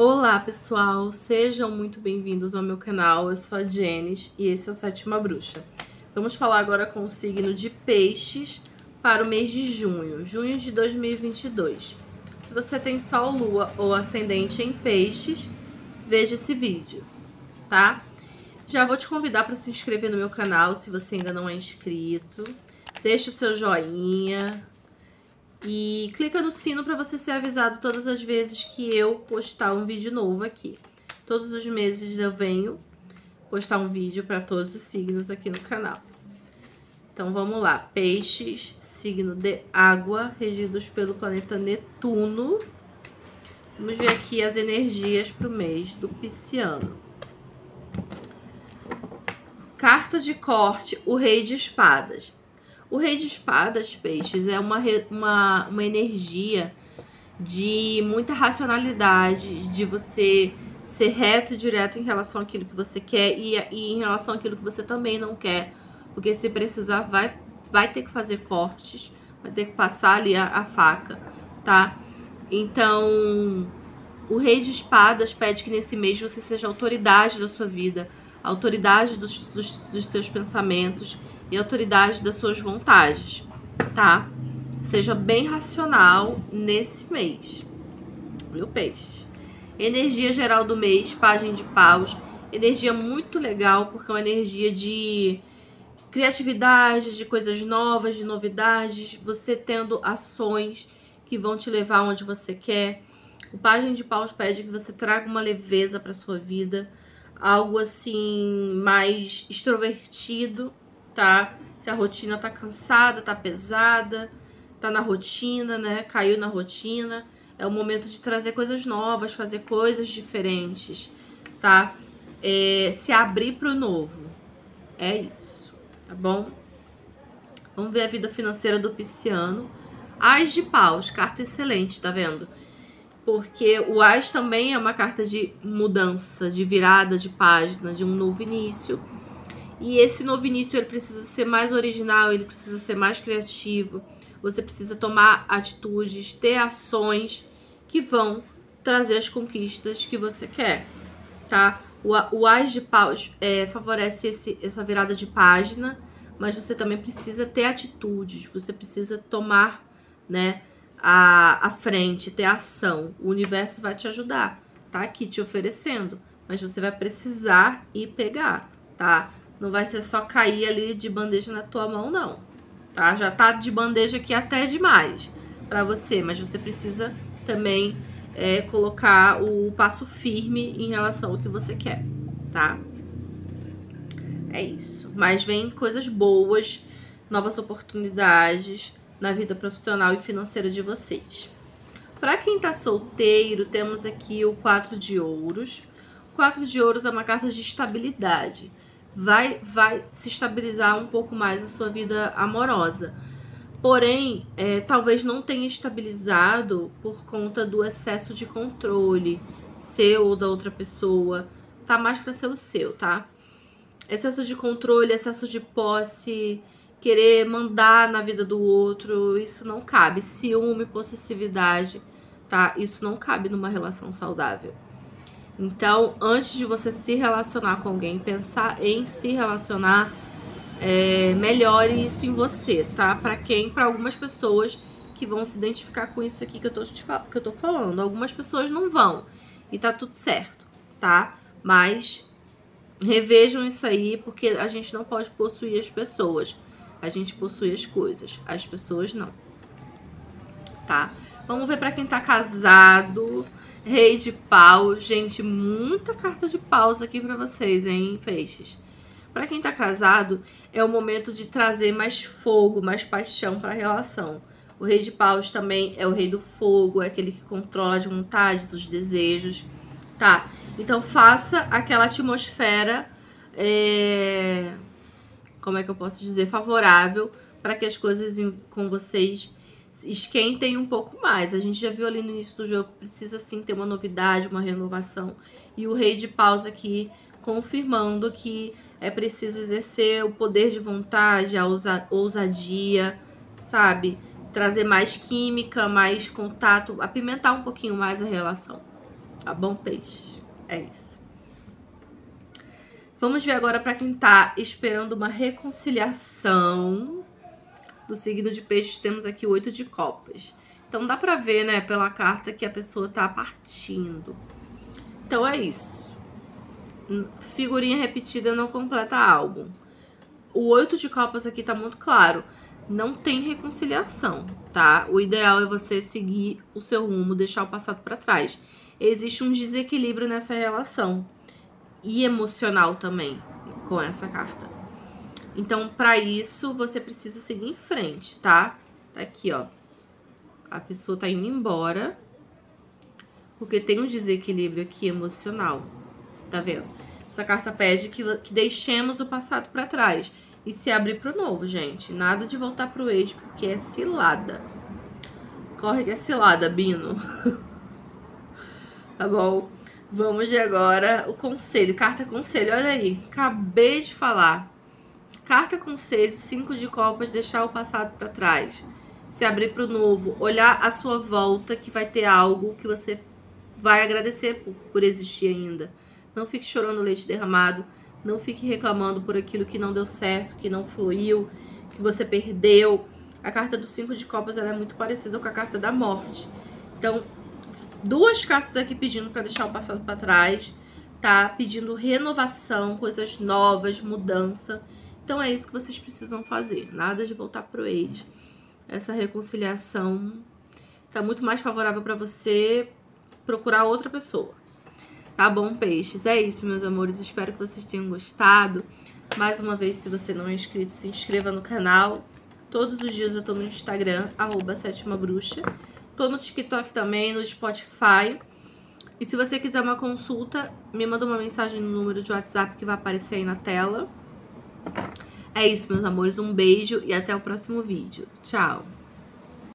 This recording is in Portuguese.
Olá pessoal, sejam muito bem-vindos ao meu canal. Eu sou a Jenis e esse é o Sétima Bruxa. Vamos falar agora com o signo de Peixes para o mês de junho, junho de 2022. Se você tem Sol, Lua ou Ascendente em Peixes, veja esse vídeo, tá? Já vou te convidar para se inscrever no meu canal se você ainda não é inscrito. Deixe o seu joinha, e clica no sino para você ser avisado todas as vezes que eu postar um vídeo novo aqui. Todos os meses eu venho postar um vídeo para todos os signos aqui no canal. Então vamos lá, peixes, signo de água, regidos pelo planeta Netuno. Vamos ver aqui as energias para o mês do pisciano. Carta de corte, o rei de espadas. O rei de espadas, peixes, é uma, uma, uma energia de muita racionalidade, de você ser reto e direto em relação àquilo que você quer e, e em relação àquilo que você também não quer. Porque se precisar, vai, vai ter que fazer cortes, vai ter que passar ali a, a faca, tá? Então, o rei de espadas pede que nesse mês você seja autoridade da sua vida, autoridade dos, dos, dos seus pensamentos e autoridade das suas vontades, tá? Seja bem racional nesse mês. Viu, peixes? Energia geral do mês, página de paus. Energia muito legal, porque é uma energia de criatividade, de coisas novas, de novidades. Você tendo ações que vão te levar onde você quer. O página de paus pede que você traga uma leveza para sua vida, algo assim mais extrovertido, tá? Se a rotina tá cansada, tá pesada, tá na rotina, né? Caiu na rotina. É o momento de trazer coisas novas, fazer coisas diferentes, tá? É, se abrir para o novo. É isso, tá bom? Vamos ver a vida financeira do pisciano. Ais de paus, carta excelente, tá vendo? Porque o Ais também é uma carta de mudança, de virada de página, de um novo início e esse novo início ele precisa ser mais original, ele precisa ser mais criativo. Você precisa tomar atitudes, ter ações que vão trazer as conquistas que você quer, tá? O, o Ás de Paus é, favorece esse, essa virada de página, mas você também precisa ter atitudes, você precisa tomar, né, a, a frente, ter ação. O universo vai te ajudar, tá aqui te oferecendo, mas você vai precisar ir pegar, tá? Não vai ser só cair ali de bandeja na tua mão, não. Tá? Já tá de bandeja aqui até demais para você, mas você precisa também é, colocar o passo firme em relação ao que você quer, tá? É isso. Mas vem coisas boas, novas oportunidades na vida profissional e financeira de vocês. Para quem tá solteiro, temos aqui o quatro de ouros. O quatro de ouros é uma carta de estabilidade vai, vai se estabilizar um pouco mais a sua vida amorosa. Porém, é, talvez não tenha estabilizado por conta do excesso de controle seu ou da outra pessoa. Tá mais para ser o seu, tá? Excesso de controle, excesso de posse, querer mandar na vida do outro, isso não cabe. Ciúme, possessividade, tá? Isso não cabe numa relação saudável. Então, antes de você se relacionar com alguém, pensar em se relacionar, é, melhore isso em você, tá? Para quem? Para algumas pessoas que vão se identificar com isso aqui que eu, tô te, que eu tô falando. Algumas pessoas não vão. E tá tudo certo, tá? Mas revejam isso aí, porque a gente não pode possuir as pessoas. A gente possui as coisas. As pessoas não. Tá? Vamos ver para quem tá casado. Rei de pau. Gente, muita carta de paus aqui para vocês, hein, peixes. Para quem tá casado, é o momento de trazer mais fogo, mais paixão para a relação. O rei de paus também é o rei do fogo, é aquele que controla as vontades, os desejos, tá? Então faça aquela atmosfera, é... como é que eu posso dizer, favorável para que as coisas com vocês esquentem um pouco mais. A gente já viu ali no início do jogo precisa sim ter uma novidade, uma renovação. E o rei de paus aqui confirmando que é preciso exercer o poder de vontade, a ousadia, sabe? Trazer mais química, mais contato, apimentar um pouquinho mais a relação. Tá bom, peixes? É isso. Vamos ver agora para quem tá esperando uma reconciliação do signo de peixes. Temos aqui o oito de copas. Então dá pra ver, né, pela carta que a pessoa tá partindo. Então é isso. Figurinha repetida não completa álbum. O oito de copas aqui tá muito claro. Não tem reconciliação, tá? O ideal é você seguir o seu rumo, deixar o passado para trás. Existe um desequilíbrio nessa relação e emocional também com essa carta. Então, para isso, você precisa seguir em frente, tá? Tá aqui, ó. A pessoa tá indo embora porque tem um desequilíbrio aqui emocional. Tá vendo? Essa carta pede que, que deixemos o passado para trás e se abrir pro novo, gente. Nada de voltar pro ex, porque é cilada. Corre que é cilada, Bino. tá bom? Vamos de agora o conselho. Carta conselho, olha aí. Acabei de falar. Carta conselho, cinco de copas, deixar o passado para trás. Se abrir pro novo. Olhar a sua volta, que vai ter algo que você vai agradecer por, por existir ainda. Não fique chorando leite derramado. Não fique reclamando por aquilo que não deu certo, que não fluiu, que você perdeu. A carta dos cinco de copas ela é muito parecida com a carta da morte. Então, duas cartas aqui pedindo para deixar o passado para trás, tá? Pedindo renovação, coisas novas, mudança. Então é isso que vocês precisam fazer. Nada de voltar pro ex. Essa reconciliação tá muito mais favorável para você procurar outra pessoa. Tá bom, peixes? É isso, meus amores. Espero que vocês tenham gostado. Mais uma vez, se você não é inscrito, se inscreva no canal. Todos os dias eu tô no Instagram, arroba sétima bruxa. Tô no TikTok também, no Spotify. E se você quiser uma consulta, me manda uma mensagem no número de WhatsApp que vai aparecer aí na tela. É isso, meus amores. Um beijo e até o próximo vídeo. Tchau!